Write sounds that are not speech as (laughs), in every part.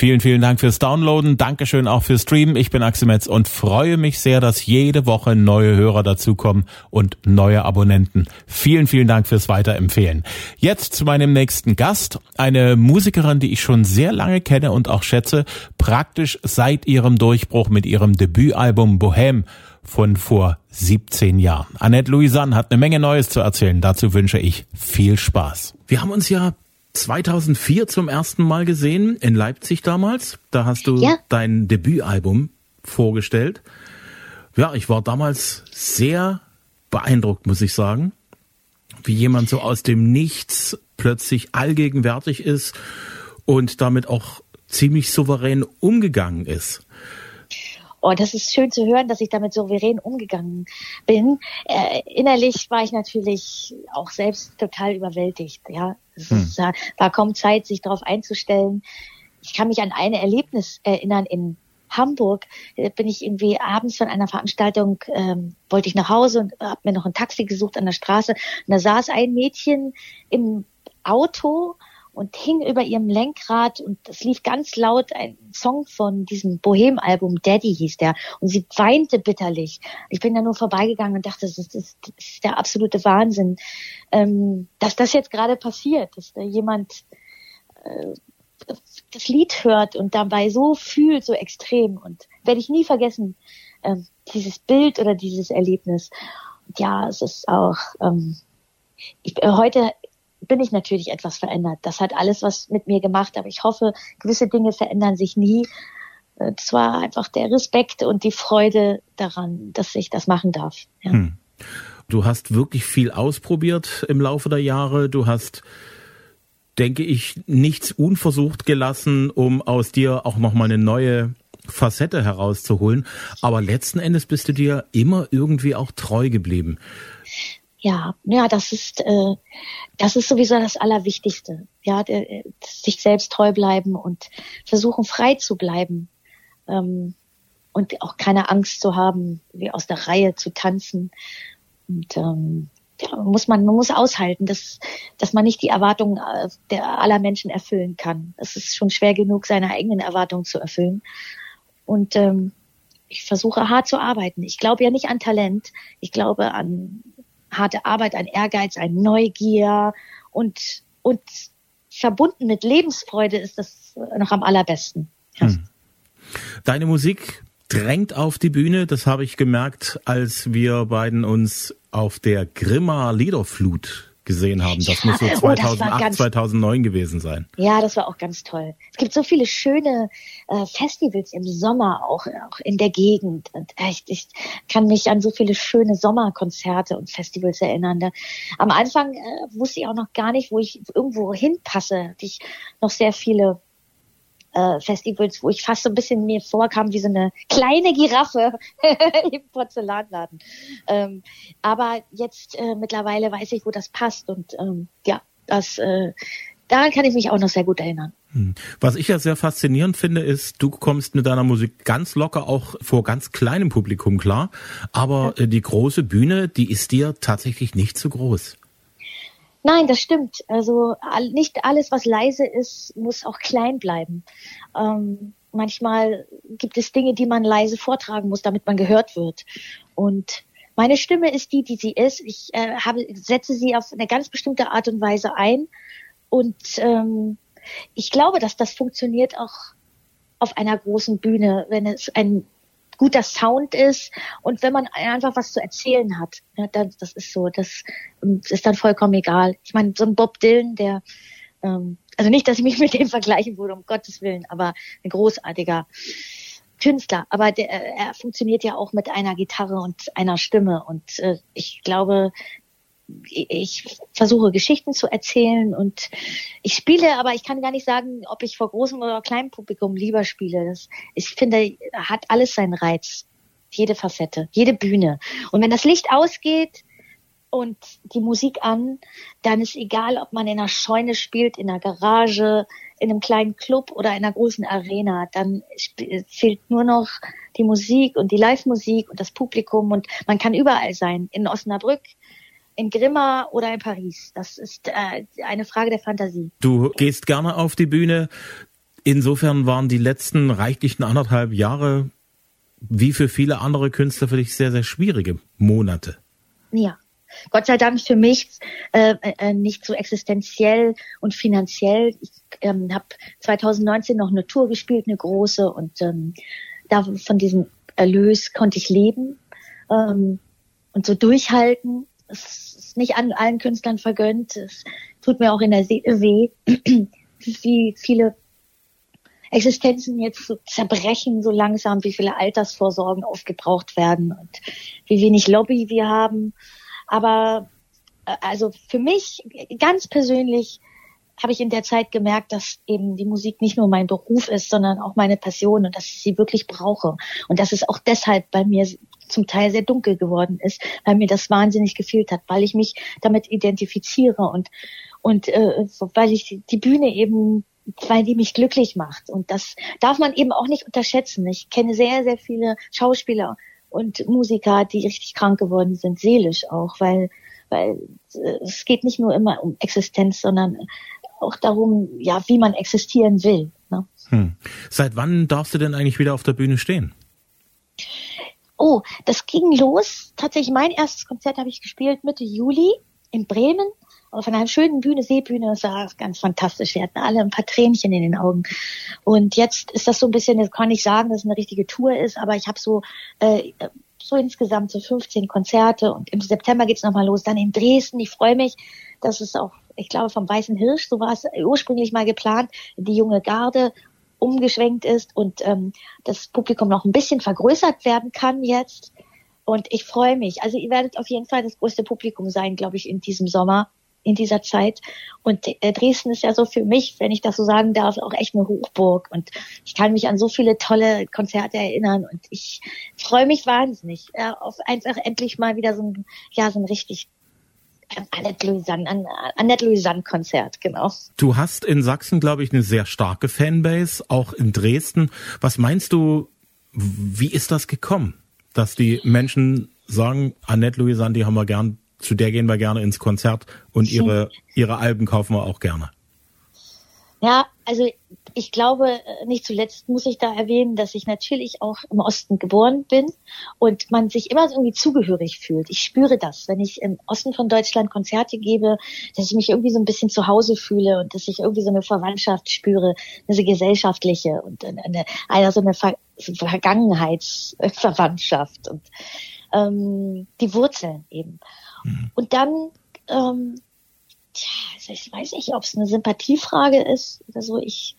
Vielen, vielen Dank fürs Downloaden. Dankeschön auch fürs Streamen. Ich bin Axel Metz und freue mich sehr, dass jede Woche neue Hörer dazukommen und neue Abonnenten. Vielen, vielen Dank fürs Weiterempfehlen. Jetzt zu meinem nächsten Gast. Eine Musikerin, die ich schon sehr lange kenne und auch schätze. Praktisch seit ihrem Durchbruch mit ihrem Debütalbum Bohème von vor 17 Jahren. Annette Louisanne hat eine Menge Neues zu erzählen. Dazu wünsche ich viel Spaß. Wir haben uns ja 2004 zum ersten Mal gesehen, in Leipzig damals. Da hast du ja. dein Debütalbum vorgestellt. Ja, ich war damals sehr beeindruckt, muss ich sagen, wie jemand so aus dem Nichts plötzlich allgegenwärtig ist und damit auch ziemlich souverän umgegangen ist. Oh, das ist schön zu hören, dass ich damit souverän umgegangen bin. Äh, innerlich war ich natürlich auch selbst total überwältigt. Ja, es hm. war kaum Zeit, sich darauf einzustellen. Ich kann mich an ein Erlebnis erinnern in Hamburg äh, bin ich irgendwie abends von einer Veranstaltung, ähm, wollte ich nach Hause und habe mir noch ein Taxi gesucht an der Straße. Und da saß ein Mädchen im Auto und hing über ihrem Lenkrad und es lief ganz laut ein Song von diesem Bohem-Album, Daddy hieß der, und sie weinte bitterlich. Ich bin da nur vorbeigegangen und dachte, das ist, das ist der absolute Wahnsinn, ähm, dass das jetzt gerade passiert, dass da jemand äh, das Lied hört und dabei so fühlt, so extrem und werde ich nie vergessen, äh, dieses Bild oder dieses Erlebnis. Und ja, es ist auch ähm, ich, äh, heute bin ich natürlich etwas verändert. Das hat alles was mit mir gemacht, aber ich hoffe, gewisse Dinge verändern sich nie. Es war einfach der Respekt und die Freude daran, dass ich das machen darf. Ja. Hm. Du hast wirklich viel ausprobiert im Laufe der Jahre. Du hast, denke ich, nichts unversucht gelassen, um aus dir auch nochmal eine neue Facette herauszuholen. Aber letzten Endes bist du dir immer irgendwie auch treu geblieben. Ja, ja, das ist äh, das ist sowieso das Allerwichtigste. Ja, sich selbst treu bleiben und versuchen frei zu bleiben ähm, und auch keine Angst zu haben, wie aus der Reihe zu tanzen. Und ähm, ja, muss man, man muss aushalten, dass, dass man nicht die Erwartungen äh, der aller Menschen erfüllen kann. Es ist schon schwer genug, seine eigenen Erwartungen zu erfüllen. Und ähm, ich versuche hart zu arbeiten. Ich glaube ja nicht an Talent. Ich glaube an harte Arbeit, ein Ehrgeiz, ein Neugier und, und verbunden mit Lebensfreude ist das noch am allerbesten. Hm. Deine Musik drängt auf die Bühne, das habe ich gemerkt, als wir beiden uns auf der Grimma Liederflut gesehen haben. Das ja, muss so 2008, oh, 2009 gewesen sein. Ja, das war auch ganz toll. Es gibt so viele schöne äh, Festivals im Sommer auch, auch in der Gegend. Und echt, ich kann mich an so viele schöne Sommerkonzerte und Festivals erinnern. Da, am Anfang äh, wusste ich auch noch gar nicht, wo ich irgendwo hinpasse. Ich noch sehr viele äh, Festivals, wo ich fast so ein bisschen mir vorkam wie so eine kleine Giraffe (laughs) im Porzellanladen. Ähm, aber jetzt äh, mittlerweile weiß ich, wo das passt und ähm, ja, das äh, daran kann ich mich auch noch sehr gut erinnern. Hm. Was ich ja sehr faszinierend finde, ist, du kommst mit deiner Musik ganz locker auch vor ganz kleinem Publikum klar, aber ja. Äh, die große Bühne, die ist dir tatsächlich nicht zu groß. Nein, das stimmt. Also nicht alles, was leise ist, muss auch klein bleiben. Ähm, manchmal gibt es Dinge, die man leise vortragen muss, damit man gehört wird. Und meine Stimme ist die, die sie ist. Ich äh, habe, setze sie auf eine ganz bestimmte Art und Weise ein. Und ähm, ich glaube, dass das funktioniert auch auf einer großen Bühne, wenn es ein guter Sound ist und wenn man einfach was zu erzählen hat. Ja, dann, das ist so, das ähm, ist dann vollkommen egal. Ich meine, so ein Bob Dylan, der, ähm, also nicht, dass ich mich mit dem (laughs) vergleichen würde, um Gottes Willen, aber ein großartiger Künstler. Aber der, er funktioniert ja auch mit einer Gitarre und einer Stimme. Und äh, ich glaube, ich versuche Geschichten zu erzählen und ich spiele, aber ich kann gar nicht sagen, ob ich vor großem oder kleinem Publikum lieber spiele. Das, ich finde, hat alles seinen Reiz. Jede Facette, jede Bühne. Und wenn das Licht ausgeht und die Musik an, dann ist egal, ob man in einer Scheune spielt, in einer Garage, in einem kleinen Club oder in einer großen Arena. Dann fehlt nur noch die Musik und die Live-Musik und das Publikum und man kann überall sein. In Osnabrück, in Grimma oder in Paris. Das ist äh, eine Frage der Fantasie. Du gehst gerne auf die Bühne. Insofern waren die letzten reichlichen anderthalb Jahre wie für viele andere Künstler für dich sehr, sehr schwierige Monate. Ja. Gott sei Dank für mich äh, äh, nicht so existenziell und finanziell. Ich ähm, habe 2019 noch eine Tour gespielt, eine große, und ähm, da von diesem Erlös konnte ich leben ähm, und so durchhalten. Es ist nicht an allen Künstlern vergönnt. Es tut mir auch in der Seele weh, (clears throat) wie viele Existenzen jetzt so zerbrechen so langsam, wie viele Altersvorsorgen aufgebraucht werden und wie wenig Lobby wir haben. Aber äh, also für mich ganz persönlich habe ich in der Zeit gemerkt, dass eben die Musik nicht nur mein Beruf ist, sondern auch meine Passion und dass ich sie wirklich brauche. Und dass es auch deshalb bei mir zum Teil sehr dunkel geworden ist, weil mir das wahnsinnig gefehlt hat, weil ich mich damit identifiziere und und äh, weil ich die Bühne eben weil die mich glücklich macht. Und das darf man eben auch nicht unterschätzen. Ich kenne sehr, sehr viele Schauspieler und Musiker, die richtig krank geworden sind, seelisch auch, weil, weil es geht nicht nur immer um Existenz, sondern auch darum, ja, wie man existieren will. Ne? Hm. Seit wann darfst du denn eigentlich wieder auf der Bühne stehen? Oh, das ging los. Tatsächlich mein erstes Konzert habe ich gespielt Mitte Juli in Bremen auf einer schönen Bühne, Seebühne, das war ganz fantastisch. Wir hatten alle ein paar Tränchen in den Augen. Und jetzt ist das so ein bisschen, das kann ich sagen, dass es eine richtige Tour ist, aber ich habe so äh, so insgesamt so 15 Konzerte und im September geht's nochmal los, dann in Dresden. Ich freue mich, dass es auch, ich glaube, vom Weißen Hirsch, so war es ursprünglich mal geplant, die junge Garde umgeschwenkt ist und ähm, das Publikum noch ein bisschen vergrößert werden kann jetzt. Und ich freue mich. Also ihr werdet auf jeden Fall das größte Publikum sein, glaube ich, in diesem Sommer in dieser Zeit. Und äh, Dresden ist ja so für mich, wenn ich das so sagen darf, auch echt eine Hochburg. Und ich kann mich an so viele tolle Konzerte erinnern. Und ich freue mich wahnsinnig ja, auf einfach endlich mal wieder so ein, ja, so ein richtig Annette Louisanne, an, Annette Louisanne Konzert, genau. Du hast in Sachsen, glaube ich, eine sehr starke Fanbase, auch in Dresden. Was meinst du, wie ist das gekommen, dass die Menschen sagen, Annette Louisanne, die haben wir gern zu der gehen wir gerne ins Konzert und ihre, ihre Alben kaufen wir auch gerne. Ja, also ich glaube, äh, nicht zuletzt muss ich da erwähnen, dass ich natürlich auch im Osten geboren bin und man sich immer irgendwie zugehörig fühlt. Ich spüre das, wenn ich im Osten von Deutschland Konzerte gebe, dass ich mich irgendwie so ein bisschen zu Hause fühle und dass ich irgendwie so eine Verwandtschaft spüre, eine gesellschaftliche und eine, eine so eine Ver Vergangenheitsverwandtschaft und ähm, die Wurzeln eben. Mhm. Und dann, ähm, tja, also ich weiß nicht, ob es eine Sympathiefrage ist oder so. Ich,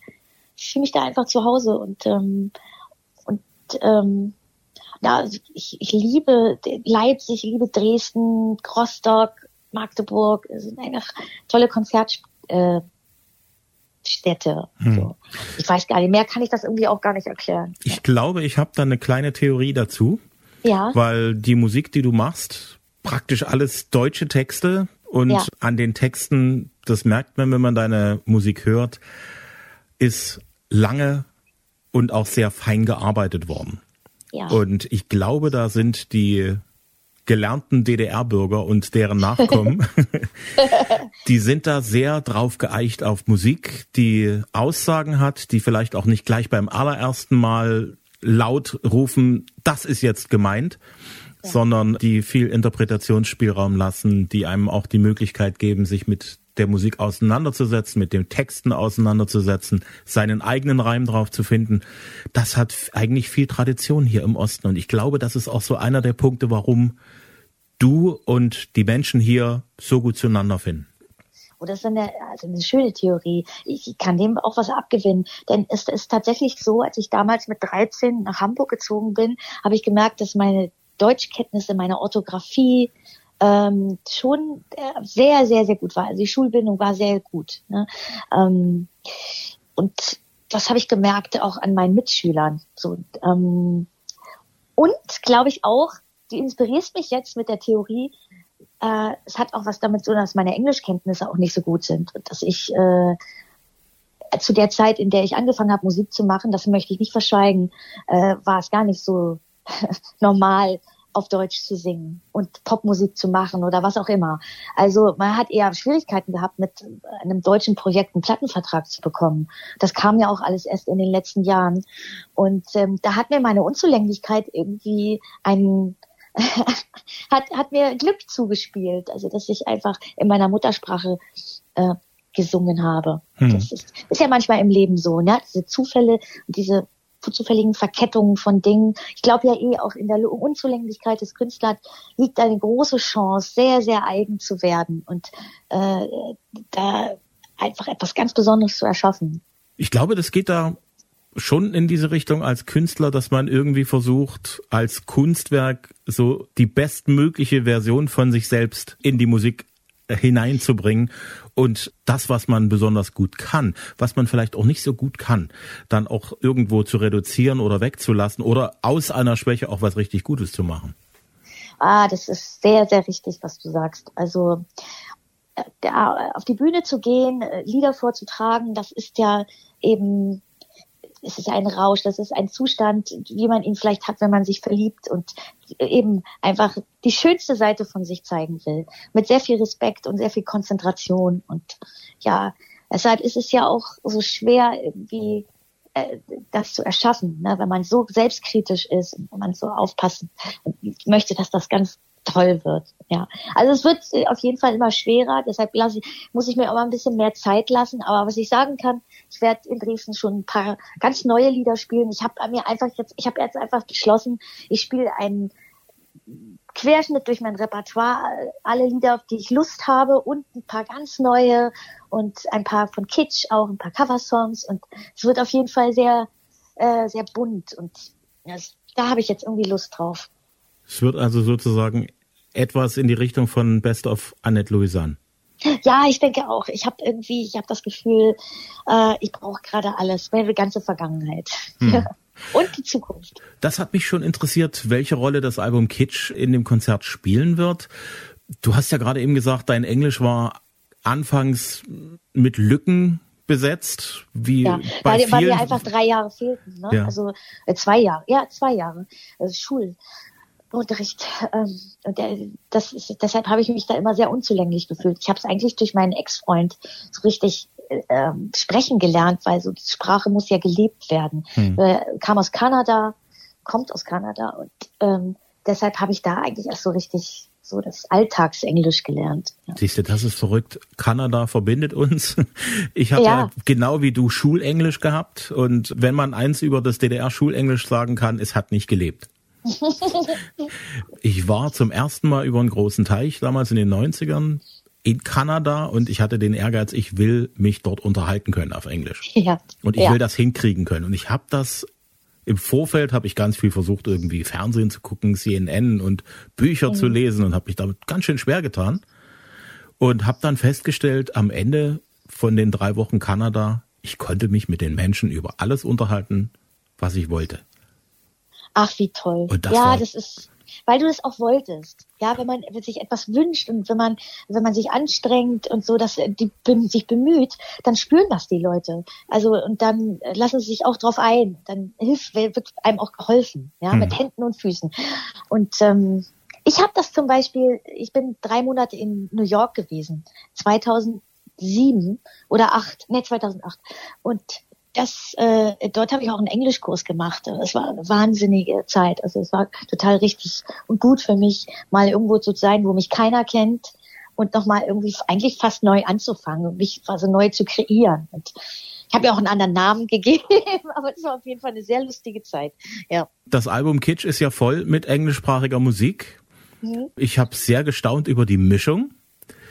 ich fühle mich da einfach zu Hause und ähm, und ähm, ja, also ich, ich liebe Leipzig, ich liebe Dresden, Rostock, Magdeburg. Es sind einfach tolle Konzertstädte. Äh, hm. So. Ich weiß gar nicht, mehr kann ich das irgendwie auch gar nicht erklären. Ich glaube, ich habe da eine kleine Theorie dazu. Ja. Weil die Musik, die du machst, praktisch alles deutsche Texte und ja. an den Texten, das merkt man, wenn man deine Musik hört, ist lange und auch sehr fein gearbeitet worden. Ja. Und ich glaube, da sind die gelernten DDR-Bürger und deren Nachkommen, (laughs) (laughs) die sind da sehr drauf geeicht auf Musik, die Aussagen hat, die vielleicht auch nicht gleich beim allerersten Mal laut rufen, das ist jetzt gemeint, ja. sondern die viel Interpretationsspielraum lassen, die einem auch die Möglichkeit geben, sich mit der Musik auseinanderzusetzen, mit den Texten auseinanderzusetzen, seinen eigenen Reim drauf zu finden. Das hat eigentlich viel Tradition hier im Osten. Und ich glaube, das ist auch so einer der Punkte, warum du und die Menschen hier so gut zueinander finden. Oh, das ist eine, also eine schöne Theorie. Ich kann dem auch was abgewinnen. Denn es ist tatsächlich so, als ich damals mit 13 nach Hamburg gezogen bin, habe ich gemerkt, dass meine Deutschkenntnisse, meine Orthographie ähm, schon äh, sehr, sehr, sehr gut war. Also die Schulbildung war sehr gut. Ne? Ähm, und das habe ich gemerkt auch an meinen Mitschülern. So, ähm, und glaube ich auch, du inspirierst mich jetzt mit der Theorie, äh, es hat auch was damit zu tun, dass meine Englischkenntnisse auch nicht so gut sind und dass ich äh, zu der Zeit, in der ich angefangen habe, Musik zu machen, das möchte ich nicht verschweigen, äh, war es gar nicht so (laughs) normal, auf Deutsch zu singen und Popmusik zu machen oder was auch immer. Also man hat eher Schwierigkeiten gehabt, mit einem deutschen Projekt einen Plattenvertrag zu bekommen. Das kam ja auch alles erst in den letzten Jahren. Und ähm, da hat mir meine Unzulänglichkeit irgendwie einen (laughs) hat, hat mir Glück zugespielt. Also dass ich einfach in meiner Muttersprache äh, gesungen habe. Hm. Das ist, ist ja manchmal im Leben so, ne? Diese Zufälle und diese zufälligen Verkettungen von Dingen. Ich glaube ja eh auch in der Unzulänglichkeit des Künstlers liegt eine große Chance, sehr, sehr eigen zu werden und äh, da einfach etwas ganz Besonderes zu erschaffen. Ich glaube, das geht da schon in diese Richtung als Künstler, dass man irgendwie versucht, als Kunstwerk so die bestmögliche Version von sich selbst in die Musik hineinzubringen und das, was man besonders gut kann, was man vielleicht auch nicht so gut kann, dann auch irgendwo zu reduzieren oder wegzulassen oder aus einer Schwäche auch was richtig Gutes zu machen. Ah, das ist sehr, sehr richtig, was du sagst. Also äh, auf die Bühne zu gehen, äh, Lieder vorzutragen, das ist ja eben es ist ein Rausch, das ist ein Zustand, wie man ihn vielleicht hat, wenn man sich verliebt und eben einfach die schönste Seite von sich zeigen will. Mit sehr viel Respekt und sehr viel Konzentration. Und ja, deshalb ist es ja auch so schwer, irgendwie äh, das zu erschaffen, ne? wenn man so selbstkritisch ist und wenn man so aufpassen möchte, dass das ganz toll wird. Ja, also es wird auf jeden Fall immer schwerer. Deshalb lasse ich, muss ich mir auch mal ein bisschen mehr Zeit lassen. Aber was ich sagen kann, ich werde in Dresden schon ein paar ganz neue Lieder spielen. Ich habe mir einfach jetzt, ich habe jetzt einfach beschlossen, ich spiele einen Querschnitt durch mein Repertoire, alle Lieder, auf die ich Lust habe und ein paar ganz neue und ein paar von Kitsch, auch ein paar Coversongs und es wird auf jeden Fall sehr, äh, sehr bunt und das, da habe ich jetzt irgendwie Lust drauf. Es wird also sozusagen etwas in die Richtung von Best of Annette Louisanne. Ja, ich denke auch. Ich habe irgendwie, ich habe das Gefühl, äh, ich brauche gerade alles, meine ganze Vergangenheit. Hm. (laughs) Und die Zukunft. Das hat mich schon interessiert, welche Rolle das Album Kitsch in dem Konzert spielen wird. Du hast ja gerade eben gesagt, dein Englisch war anfangs mit Lücken besetzt, wie ja, bei weil, weil mir einfach drei Jahre fehlten, ne? Ja. also äh, zwei Jahre, ja zwei Jahre, also Schul, Unterricht. Ähm, und der, das ist, deshalb habe ich mich da immer sehr unzulänglich gefühlt. Ich habe es eigentlich durch meinen Ex-Freund so richtig äh, sprechen gelernt, weil so die Sprache muss ja gelebt werden. Hm. Äh, kam aus Kanada, kommt aus Kanada und ähm, deshalb habe ich da eigentlich erst so richtig so das Alltagsenglisch gelernt. Ja. Siehst du, das ist verrückt. Kanada verbindet uns. (laughs) Ich habe ja. ja. genau wie du Schulenglisch gehabt und wenn man eins über das DDR-Schulenglisch sagen kann, es hat nicht gelebt. Ich war zum ersten Mal über einen großen Teich, damals in den 90ern, in Kanada und ich hatte den Ehrgeiz, ich will mich dort unterhalten können auf Englisch. Ja. Und ich ja. will das hinkriegen können. Und ich habe das im Vorfeld habe ich ganz viel versucht, irgendwie Fernsehen zu gucken, CNN und Bücher mhm. zu lesen und habe mich damit ganz schön schwer getan. Und habe dann festgestellt, am Ende von den drei Wochen Kanada, ich konnte mich mit den Menschen über alles unterhalten, was ich wollte. Ach, wie toll. ja, das ist, weil du es auch wolltest. Ja, wenn man sich etwas wünscht und wenn man, wenn man sich anstrengt und so, dass die sich bemüht, dann spüren das die Leute. Also und dann lassen sie sich auch drauf ein. Dann hilft, wird einem auch geholfen, ja, hm. mit Händen und Füßen. Und ähm, ich habe das zum Beispiel. Ich bin drei Monate in New York gewesen, 2007 oder acht, ne 2008 und das, äh, dort habe ich auch einen Englischkurs gemacht. Es war eine wahnsinnige Zeit. Also es war total richtig und gut für mich, mal irgendwo zu sein, wo mich keiner kennt und nochmal irgendwie eigentlich fast neu anzufangen und mich also neu zu kreieren. Und ich habe ja auch einen anderen Namen (laughs) gegeben, aber es war auf jeden Fall eine sehr lustige Zeit. Ja. Das Album Kitsch ist ja voll mit englischsprachiger Musik. Mhm. Ich habe sehr gestaunt über die Mischung.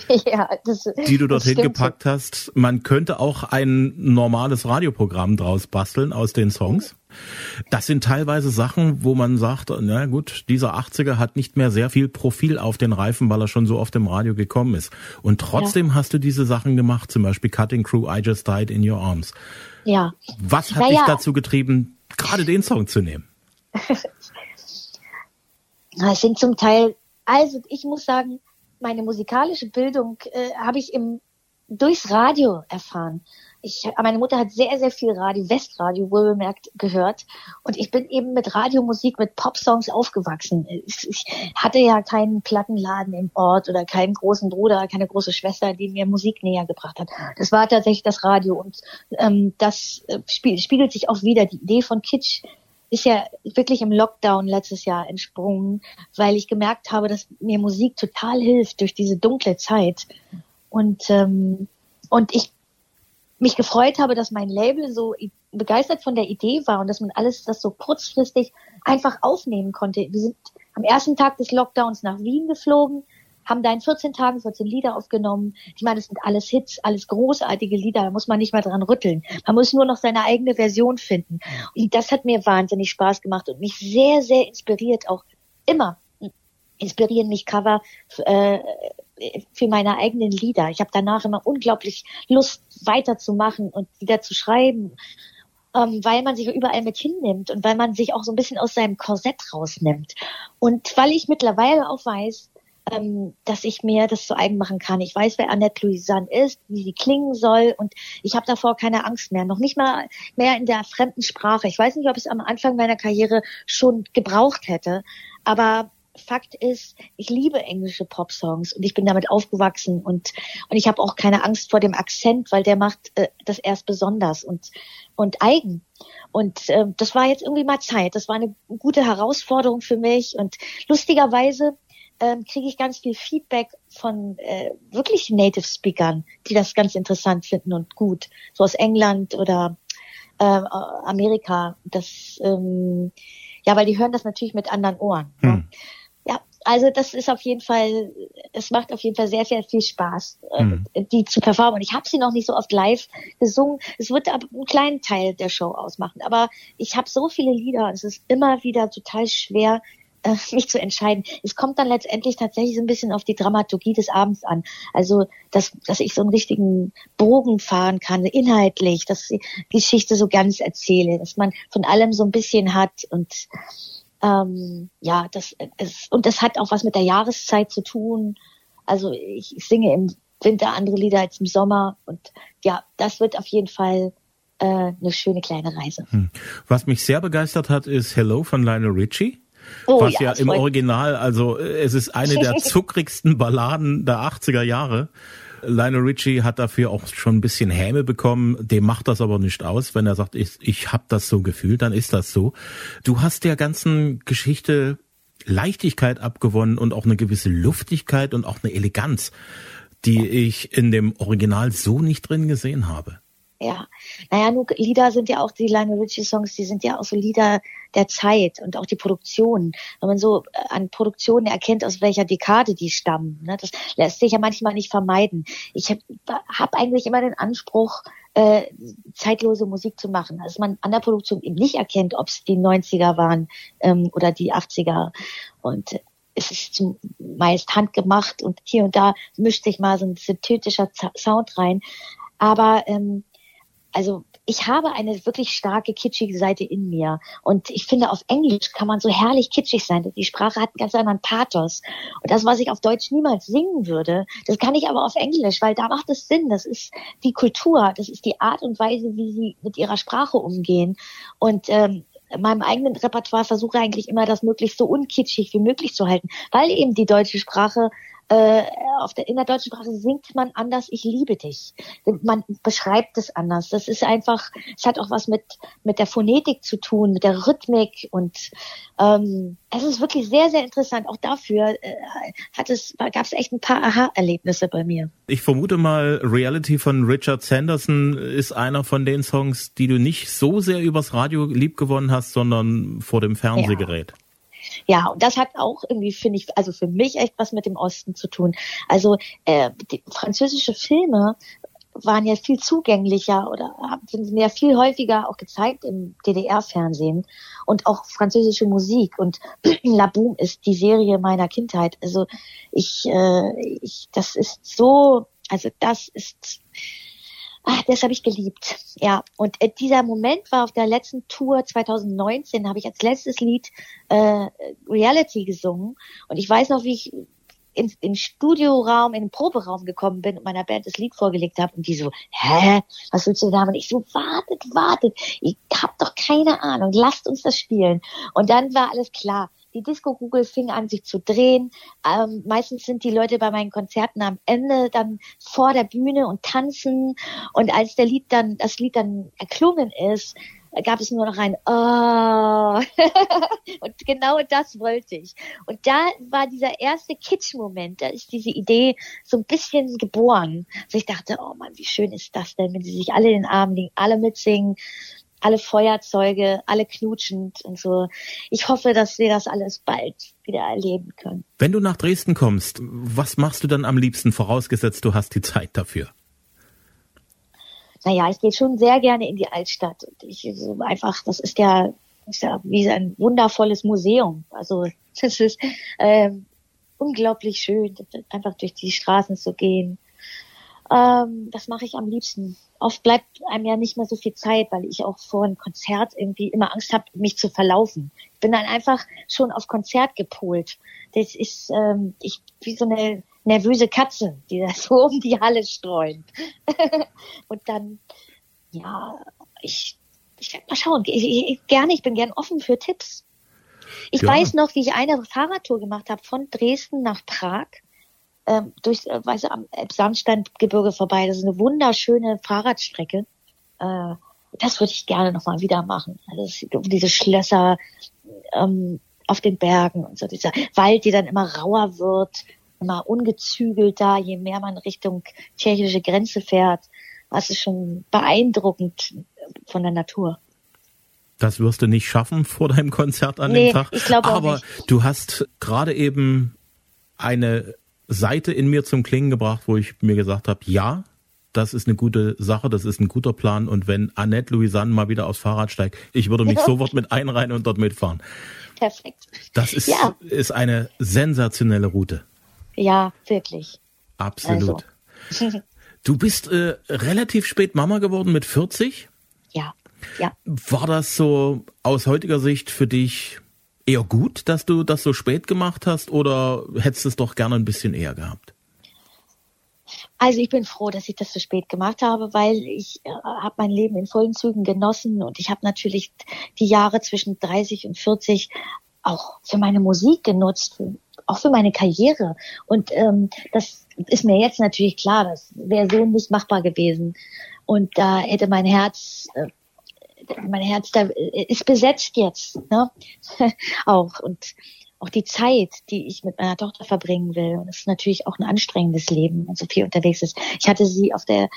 (laughs) ja, das, die du dorthin gepackt hast. Man könnte auch ein normales Radioprogramm draus basteln aus den Songs. Das sind teilweise Sachen, wo man sagt, na gut, dieser 80er hat nicht mehr sehr viel Profil auf den Reifen, weil er schon so oft im Radio gekommen ist. Und trotzdem ja. hast du diese Sachen gemacht, zum Beispiel Cutting Crew, I Just Died in Your Arms. Ja. Was hat naja. dich dazu getrieben, gerade den Song zu nehmen? (laughs) Es sind zum Teil, also ich muss sagen, meine musikalische Bildung äh, habe ich im durchs Radio erfahren ich, meine Mutter hat sehr, sehr viel Radio, Westradio wohlbemerkt, gehört. Und ich bin eben mit Radiomusik, mit Popsongs aufgewachsen. Ich hatte ja keinen Plattenladen im Ort oder keinen großen Bruder, keine große Schwester, die mir Musik näher gebracht hat. Das war tatsächlich das Radio. Und ähm, das äh, spiegelt sich auch wieder. Die Idee von Kitsch ist ja wirklich im Lockdown letztes Jahr entsprungen, weil ich gemerkt habe, dass mir Musik total hilft durch diese dunkle Zeit. Und, ähm, und ich mich gefreut habe, dass mein Label so begeistert von der Idee war und dass man alles das so kurzfristig einfach aufnehmen konnte. Wir sind am ersten Tag des Lockdowns nach Wien geflogen, haben da in 14 Tagen 14 Lieder aufgenommen. Ich meine, das sind alles Hits, alles großartige Lieder, da muss man nicht mal dran rütteln. Man muss nur noch seine eigene Version finden. Und das hat mir wahnsinnig Spaß gemacht und mich sehr, sehr inspiriert, auch immer inspirieren mich Cover äh, für meine eigenen Lieder. Ich habe danach immer unglaublich Lust weiterzumachen und wieder zu schreiben, ähm, weil man sich überall mit hinnimmt und weil man sich auch so ein bisschen aus seinem Korsett rausnimmt. Und weil ich mittlerweile auch weiß, ähm, dass ich mir das zu eigen machen kann. Ich weiß, wer Annette Louisanne ist, wie sie klingen soll und ich habe davor keine Angst mehr. Noch nicht mal mehr in der fremden Sprache. Ich weiß nicht, ob ich es am Anfang meiner Karriere schon gebraucht hätte, aber Fakt ist, ich liebe englische Popsongs und ich bin damit aufgewachsen und und ich habe auch keine Angst vor dem Akzent, weil der macht äh, das erst besonders und und eigen. Und äh, das war jetzt irgendwie mal Zeit. Das war eine gute Herausforderung für mich und lustigerweise ähm, kriege ich ganz viel Feedback von äh, wirklich Native Speakern, die das ganz interessant finden und gut, so aus England oder äh, Amerika. Das ähm, ja, weil die hören das natürlich mit anderen Ohren. Hm. Ne? also das ist auf jeden Fall, es macht auf jeden Fall sehr, sehr viel Spaß, mhm. die zu performen. Und ich habe sie noch nicht so oft live gesungen. Es wird aber einen kleinen Teil der Show ausmachen. Aber ich habe so viele Lieder, es ist immer wieder total schwer, äh, mich zu entscheiden. Es kommt dann letztendlich tatsächlich so ein bisschen auf die Dramaturgie des Abends an. Also, dass, dass ich so einen richtigen Bogen fahren kann, inhaltlich, dass die Geschichte so ganz erzähle, dass man von allem so ein bisschen hat und ähm, ja, das ist, und das hat auch was mit der Jahreszeit zu tun. Also ich, ich singe im Winter andere Lieder als im Sommer und ja, das wird auf jeden Fall äh, eine schöne kleine Reise. Hm. Was mich sehr begeistert hat, ist Hello von Lionel Richie. Oh, was ja, ja im Original, also es ist eine der (laughs) zuckrigsten Balladen der 80er Jahre. Lionel Richie hat dafür auch schon ein bisschen Häme bekommen. Dem macht das aber nicht aus. Wenn er sagt, ich, ich habe das so gefühlt, dann ist das so. Du hast der ganzen Geschichte Leichtigkeit abgewonnen und auch eine gewisse Luftigkeit und auch eine Eleganz, die ich in dem Original so nicht drin gesehen habe. Ja, naja, nur Lieder sind ja auch die Lionel Richie Songs, die sind ja auch so Lieder der Zeit und auch die Produktion. Wenn man so äh, an Produktionen erkennt, aus welcher Dekade die stammen, ne, das lässt sich ja manchmal nicht vermeiden. Ich habe hab eigentlich immer den Anspruch, äh, zeitlose Musik zu machen, dass man an der Produktion eben nicht erkennt, ob es die 90er waren ähm, oder die 80er. Und es ist meist handgemacht und hier und da mischt sich mal so ein synthetischer Sound rein. Aber ähm, also ich habe eine wirklich starke kitschige Seite in mir und ich finde auf Englisch kann man so herrlich kitschig sein. Die Sprache hat einen ganz anderen Pathos und das, was ich auf Deutsch niemals singen würde, das kann ich aber auf Englisch, weil da macht es Sinn. Das ist die Kultur, das ist die Art und Weise, wie sie mit ihrer Sprache umgehen und ähm, in meinem eigenen Repertoire versuche eigentlich immer, das möglichst so unkitschig wie möglich zu halten, weil eben die deutsche Sprache äh, auf der, in der deutschen Sprache singt man anders, ich liebe dich. Man beschreibt es anders. Das ist einfach, es hat auch was mit, mit der Phonetik zu tun, mit der Rhythmik und ähm, es ist wirklich sehr, sehr interessant. Auch dafür äh, hat es, gab es echt ein paar Aha-Erlebnisse bei mir. Ich vermute mal, Reality von Richard Sanderson ist einer von den Songs, die du nicht so sehr übers Radio liebgewonnen hast, sondern vor dem Fernsehgerät. Ja. Ja, und das hat auch irgendwie, finde ich, also für mich echt was mit dem Osten zu tun. Also äh, französische Filme waren ja viel zugänglicher oder sind ja viel häufiger auch gezeigt im DDR-Fernsehen und auch französische Musik und (clears throat) La Boom ist die Serie meiner Kindheit. Also ich, äh, ich das ist so, also das ist Ach, das habe ich geliebt. Ja, und äh, dieser Moment war auf der letzten Tour 2019, habe ich als letztes Lied äh, Reality gesungen. Und ich weiß noch, wie ich in, in Studioraum, in den Proberaum gekommen bin und meiner Band das Lied vorgelegt habe und die so, hä, was willst du da? Und ich so, wartet, wartet, ich hab doch keine Ahnung, lasst uns das spielen. Und dann war alles klar. Die Disco-Kugel fing an, sich zu drehen. Ähm, meistens sind die Leute bei meinen Konzerten am Ende dann vor der Bühne und tanzen. Und als der Lied dann, das Lied dann erklungen ist, gab es nur noch ein Oh. (laughs) und genau das wollte ich. Und da war dieser erste Kitsch-Moment, da ist diese Idee so ein bisschen geboren. Also ich dachte, oh Mann, wie schön ist das denn, wenn sie sich alle in den Arm liegen, alle mitsingen, alle Feuerzeuge, alle knutschend und so. Ich hoffe, dass wir das alles bald wieder erleben können. Wenn du nach Dresden kommst, was machst du dann am liebsten, vorausgesetzt du hast die Zeit dafür? naja, ich gehe schon sehr gerne in die Altstadt. Und ich so einfach, das ist ja, ist ja wie ein wundervolles Museum. Also (laughs) das ist ähm, unglaublich schön, einfach durch die Straßen zu gehen. Ähm, das mache ich am liebsten. Oft bleibt einem ja nicht mehr so viel Zeit, weil ich auch vor einem Konzert irgendwie immer Angst habe, mich zu verlaufen. Ich bin dann einfach schon auf Konzert gepolt. Das ist ähm, ich wie so eine nervöse Katze, die das (laughs) so um die Halle streunt. (laughs) und dann, ja, ich, ich werde mal schauen. Ich, ich, gerne, ich bin gern offen für Tipps. Ich ja. weiß noch, wie ich eine Fahrradtour gemacht habe von Dresden nach Prag. Ähm, durch, äh, weiß am Sandsteingebirge vorbei. Das ist eine wunderschöne Fahrradstrecke. Äh, das würde ich gerne nochmal wieder machen. Also diese Schlösser ähm, auf den Bergen und so dieser Wald, der dann immer rauer wird immer ungezügelter, je mehr man Richtung tschechische Grenze fährt. Das ist schon beeindruckend von der Natur. Das wirst du nicht schaffen vor deinem Konzert an nee, dem Tag. Ich glaube Aber nicht. du hast gerade eben eine Seite in mir zum Klingen gebracht, wo ich mir gesagt habe, ja, das ist eine gute Sache, das ist ein guter Plan. Und wenn Annette Louisanne mal wieder aufs Fahrrad steigt, ich würde mich sofort mit einreihen und dort mitfahren. Perfekt. Das ist, ja. ist eine sensationelle Route. Ja, wirklich. Absolut. Also. (laughs) Du bist äh, relativ spät Mama geworden mit 40? Ja, ja. War das so aus heutiger Sicht für dich eher gut, dass du das so spät gemacht hast oder hättest du es doch gerne ein bisschen eher gehabt? Also ich bin froh, dass ich das so spät gemacht habe, weil ich äh, habe mein Leben in vollen Zügen genossen und ich habe natürlich die Jahre zwischen 30 und 40 auch für meine Musik genutzt, auch für meine Karriere. Und ähm, das ist mir jetzt natürlich klar, das wäre so nicht machbar gewesen. Und da hätte mein Herz, äh, mein Herz da äh, ist besetzt jetzt, ne? (laughs) auch und auch die Zeit, die ich mit meiner Tochter verbringen will. Und es ist natürlich auch ein anstrengendes Leben, wenn so viel unterwegs ist. Ich hatte sie auf der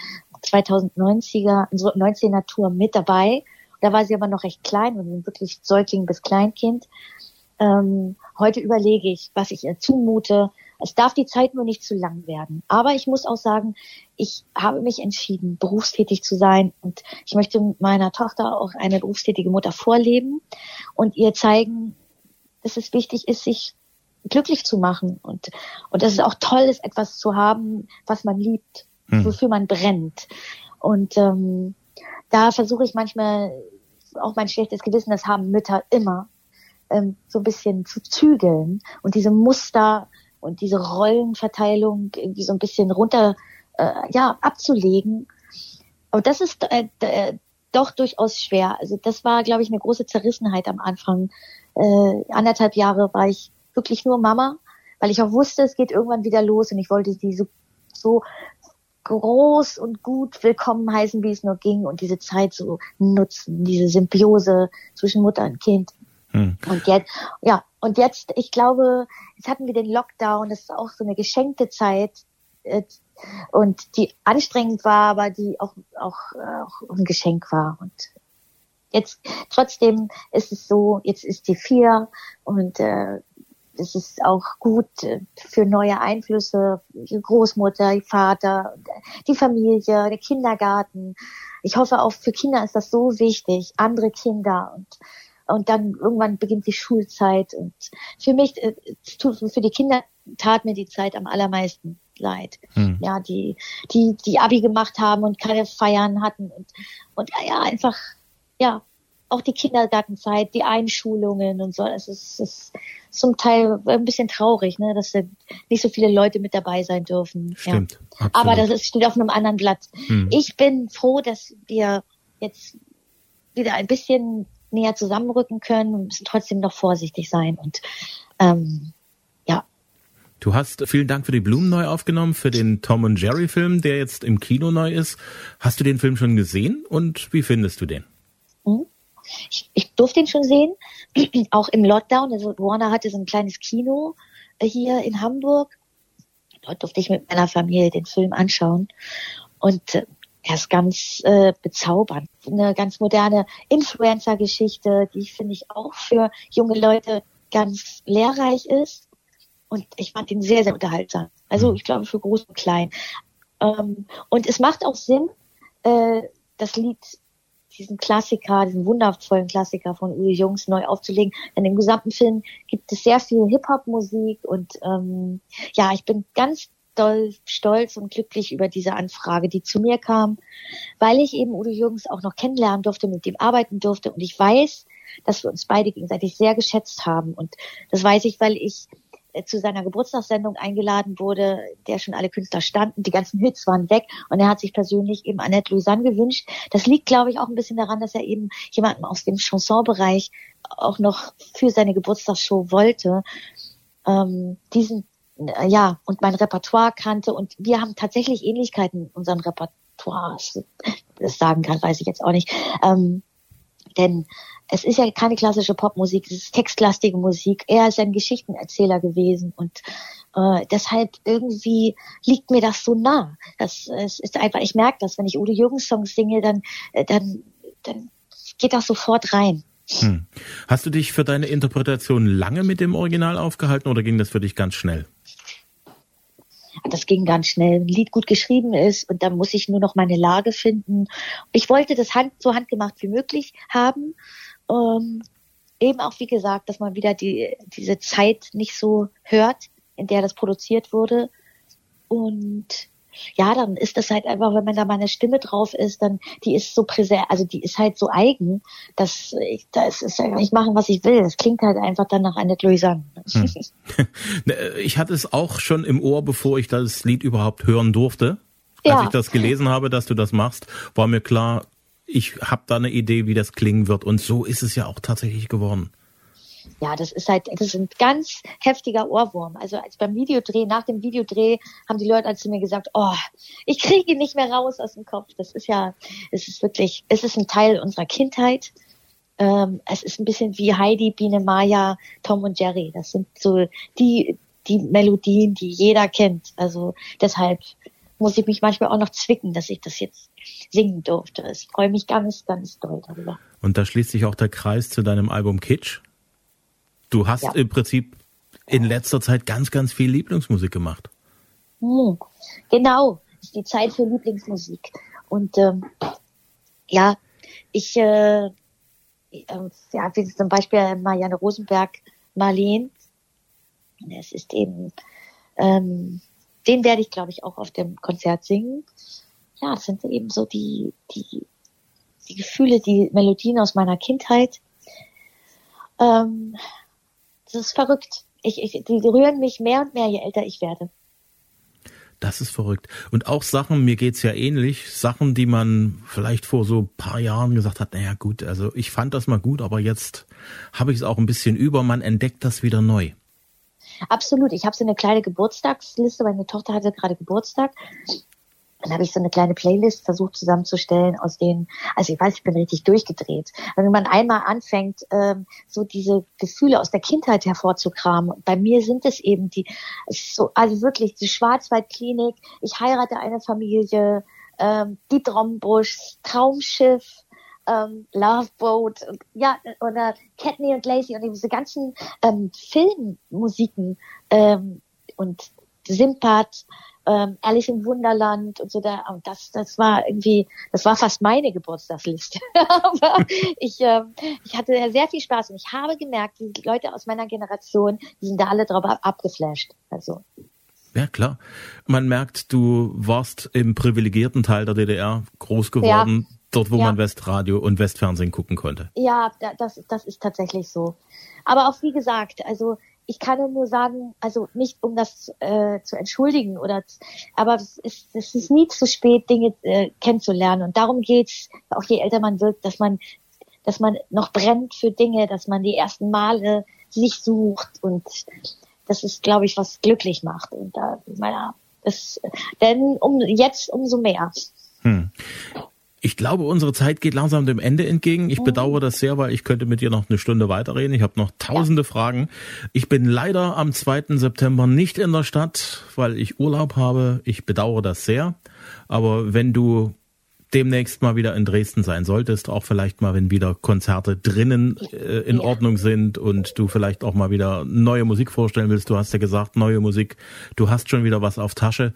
2090er, 19er Tour mit dabei. Da war sie aber noch recht klein und wirklich Säugling bis Kleinkind. Ähm, heute überlege ich, was ich ihr zumute. Es darf die Zeit nur nicht zu lang werden. Aber ich muss auch sagen, ich habe mich entschieden, berufstätig zu sein und ich möchte meiner Tochter auch eine berufstätige Mutter vorleben und ihr zeigen, dass es wichtig ist, sich glücklich zu machen und, und dass es auch toll ist, etwas zu haben, was man liebt, hm. wofür man brennt. Und ähm, da versuche ich manchmal auch mein schlechtes Gewissen, das haben Mütter immer, ähm, so ein bisschen zu zügeln und diese Muster und diese Rollenverteilung irgendwie so ein bisschen runter, äh, ja, abzulegen. Aber das ist äh, äh, doch durchaus schwer. Also das war, glaube ich, eine große Zerrissenheit am Anfang. Äh, anderthalb Jahre war ich wirklich nur Mama, weil ich auch wusste, es geht irgendwann wieder los und ich wollte sie so, so groß und gut willkommen heißen, wie es nur ging und diese Zeit so nutzen, diese Symbiose zwischen Mutter und Kind. Hm. Und jetzt, ja, und jetzt, ich glaube, jetzt hatten wir den Lockdown, das ist auch so eine geschenkte Zeit äh, und die anstrengend war, aber die auch, auch, auch ein Geschenk war. Und jetzt trotzdem ist es so, jetzt ist die vier und äh, es ist auch gut äh, für neue Einflüsse, die Großmutter, die Vater, die Familie, der Kindergarten. Ich hoffe auch für Kinder ist das so wichtig, andere Kinder und und dann irgendwann beginnt die Schulzeit und für mich, äh, für die Kinder tat mir die Zeit am allermeisten leid. Hm. Ja, die, die, die Abi gemacht haben und keine Feiern hatten und, und ja, einfach, ja, auch die Kindergartenzeit, die Einschulungen und so. Es ist, ist zum Teil ein bisschen traurig, ne, dass da nicht so viele Leute mit dabei sein dürfen. Stimmt. Ja. Aber das ist, steht auf einem anderen Blatt. Hm. Ich bin froh, dass wir jetzt wieder ein bisschen näher zusammenrücken können. Wir müssen trotzdem noch vorsichtig sein und ähm, ja. Du hast vielen Dank für die Blumen neu aufgenommen, für den Tom und Jerry Film, der jetzt im Kino neu ist. Hast du den Film schon gesehen und wie findest du den? Mhm. Ich, ich durfte ihn schon sehen, (clears throat) auch im Lockdown. Also Warner hatte so ein kleines Kino äh, hier in Hamburg. Dort durfte ich mit meiner Familie den Film anschauen. Und äh, er ist ganz äh, bezaubernd. Eine ganz moderne Influencer-Geschichte, die finde ich auch für junge Leute ganz lehrreich ist. Und ich fand ihn sehr, sehr unterhaltsam. Also mhm. ich glaube für groß und klein. Ähm, und es macht auch Sinn, äh, das Lied, diesen Klassiker, diesen wundervollen Klassiker von Uwe Jungs neu aufzulegen. Denn im gesamten Film gibt es sehr viel Hip-Hop-Musik und ähm, ja, ich bin ganz doll stolz und glücklich über diese Anfrage, die zu mir kam, weil ich eben Udo Jürgens auch noch kennenlernen durfte, mit dem arbeiten durfte. Und ich weiß, dass wir uns beide gegenseitig sehr geschätzt haben. Und das weiß ich, weil ich äh, zu seiner Geburtstagssendung eingeladen wurde, der schon alle Künstler standen, die ganzen Hits waren weg und er hat sich persönlich eben Annette Louisanne gewünscht. Das liegt, glaube ich, auch ein bisschen daran, dass er eben jemanden aus dem Chansonbereich auch noch für seine Geburtstagsshow wollte. Ähm, diesen ja, und mein Repertoire kannte und wir haben tatsächlich Ähnlichkeiten in unseren Repertoires. Das sagen kann, weiß ich jetzt auch nicht. Ähm, denn es ist ja keine klassische Popmusik, es ist textlastige Musik. Er ist ein Geschichtenerzähler gewesen und äh, deshalb irgendwie liegt mir das so nah. Das es ist einfach, ich merke das, wenn ich Udo Jürgens Songs singe, dann, äh, dann, dann geht das sofort rein. Hm. Hast du dich für deine Interpretation lange mit dem Original aufgehalten oder ging das für dich ganz schnell? Das ging ganz schnell. Ein Lied gut geschrieben ist und dann muss ich nur noch meine Lage finden. Ich wollte das Hand, so handgemacht wie möglich haben. Ähm, eben auch, wie gesagt, dass man wieder die, diese Zeit nicht so hört, in der das produziert wurde. Und ja, dann ist das halt einfach, wenn man da mal eine Stimme drauf ist, dann die ist so präsent, also die ist halt so eigen, dass ich, das ist ja ich machen, was ich will. Das klingt halt einfach dann nach Annette Louisanne. Hm. (laughs) (laughs) Ne, ich hatte es auch schon im Ohr, bevor ich das Lied überhaupt hören durfte. Als ja. ich das gelesen habe, dass du das machst, war mir klar, ich habe da eine Idee, wie das klingen wird. Und so ist es ja auch tatsächlich geworden ja, das ist halt, das ist ein ganz heftiger Ohrwurm. Also als beim Videodreh, nach dem Videodreh haben die Leute zu mir gesagt, oh, ich kriege ihn nicht mehr raus aus dem Kopf. Das ist ja, es ist wirklich, es ist ein Teil unserer Kindheit. Ähm, es ist ein bisschen wie Heidi, Biene Maya, Tom und Jerry. Das sind so die, die Melodien, die jeder kennt. Also deshalb muss ich mich manchmal auch noch zwicken, dass ich das jetzt singen durfte. Ich freue mich ganz, ganz doll darüber. Und da schließt sich auch der Kreis zu deinem Album Kitsch. Du hast ja. im Prinzip in letzter Zeit ganz, ganz viel Lieblingsmusik gemacht. Hm, genau, ist die Zeit für Lieblingsmusik. Und ähm, ja, ich, äh, äh, ja, wie zum Beispiel Marianne Rosenberg, Marleen. Es ist eben, ähm, den werde ich, glaube ich, auch auf dem Konzert singen. Ja, es sind eben so die, die, die Gefühle, die Melodien aus meiner Kindheit. Ähm, das ist verrückt. Ich, ich, die rühren mich mehr und mehr, je älter ich werde. Das ist verrückt. Und auch Sachen, mir geht's ja ähnlich, Sachen, die man vielleicht vor so paar Jahren gesagt hat, naja gut, also ich fand das mal gut, aber jetzt habe ich es auch ein bisschen über, man entdeckt das wieder neu. Absolut. Ich habe so eine kleine Geburtstagsliste, meine Tochter hatte gerade Geburtstag dann habe ich so eine kleine Playlist versucht zusammenzustellen, aus denen, also ich weiß, ich bin richtig durchgedreht. Wenn man einmal anfängt, ähm, so diese Gefühle aus der Kindheit hervorzukramen, bei mir sind es eben die, so, also wirklich die Schwarzwaldklinik, ich heirate eine Familie, ähm, die Drombusch, Traumschiff, ähm, Love Boat, ja, oder Katney und Lacey und diese ganzen ähm, Filmmusiken ähm, und Simpad, ähm, Alice im Wunderland und so da. Und das, das war irgendwie, das war fast meine Geburtstagsliste. (laughs) Aber ich, ähm, ich hatte sehr viel Spaß und ich habe gemerkt, die Leute aus meiner Generation, die sind da alle drauf abgeflasht. Also. Ja, klar. Man merkt, du warst im privilegierten Teil der DDR groß geworden. Ja. dort wo ja. man Westradio und Westfernsehen gucken konnte. Ja, das, das ist tatsächlich so. Aber auch wie gesagt, also ich kann nur sagen, also nicht um das äh, zu entschuldigen oder, aber es ist, es ist nie zu spät, Dinge äh, kennenzulernen. Und darum geht's, auch je älter man wird, dass man, dass man noch brennt für Dinge, dass man die ersten Male sich sucht und das ist, glaube ich, was glücklich macht. Und da, meiner, das, denn um jetzt umso mehr. Hm. Ich glaube, unsere Zeit geht langsam dem Ende entgegen. Ich mhm. bedauere das sehr, weil ich könnte mit dir noch eine Stunde weiterreden. Ich habe noch tausende ja. Fragen. Ich bin leider am 2. September nicht in der Stadt, weil ich Urlaub habe. Ich bedauere das sehr. Aber wenn du demnächst mal wieder in Dresden sein solltest, auch vielleicht mal, wenn wieder Konzerte drinnen äh, in ja. Ordnung sind und du vielleicht auch mal wieder neue Musik vorstellen willst. Du hast ja gesagt, neue Musik. Du hast schon wieder was auf Tasche.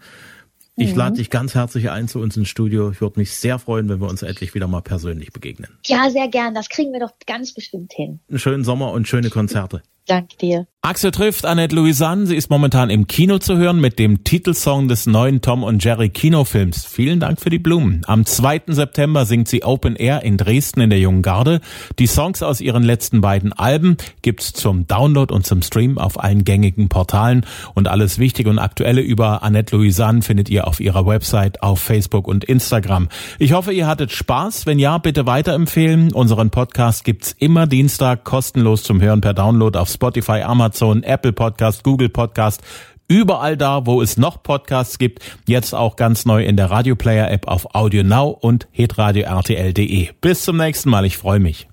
Ich lade mhm. dich ganz herzlich ein zu uns ins Studio. Ich würde mich sehr freuen, wenn wir uns endlich wieder mal persönlich begegnen. Ja, sehr gern. Das kriegen wir doch ganz bestimmt hin. Einen schönen Sommer und schöne Konzerte. Danke dir. Axel trifft Annette Louisanne. Sie ist momentan im Kino zu hören mit dem Titelsong des neuen Tom und Jerry Kinofilms. Vielen Dank für die Blumen. Am 2. September singt sie Open Air in Dresden in der Jungen Garde. Die Songs aus ihren letzten beiden Alben gibt's zum Download und zum Stream auf allen gängigen Portalen. Und alles Wichtige und Aktuelle über Annette Louisanne findet ihr auf ihrer Website, auf Facebook und Instagram. Ich hoffe, ihr hattet Spaß. Wenn ja, bitte weiterempfehlen. Unseren Podcast gibt's immer Dienstag kostenlos zum Hören per Download auf Spotify, Amazon, Apple Podcast, Google Podcast, überall da, wo es noch Podcasts gibt. Jetzt auch ganz neu in der Radio Player App auf Audio Now und hitradio RTL.de. Bis zum nächsten Mal. Ich freue mich.